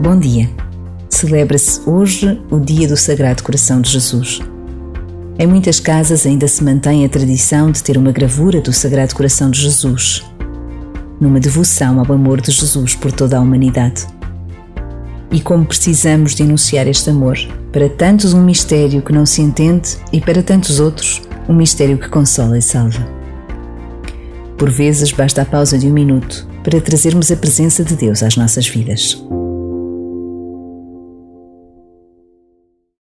Bom dia. Celebra-se hoje o Dia do Sagrado Coração de Jesus. Em muitas casas ainda se mantém a tradição de ter uma gravura do Sagrado Coração de Jesus, numa devoção ao amor de Jesus por toda a humanidade. E como precisamos de enunciar este amor, para tantos um mistério que não se entende e para tantos outros um mistério que consola e salva. Por vezes basta a pausa de um minuto para trazermos a presença de Deus às nossas vidas.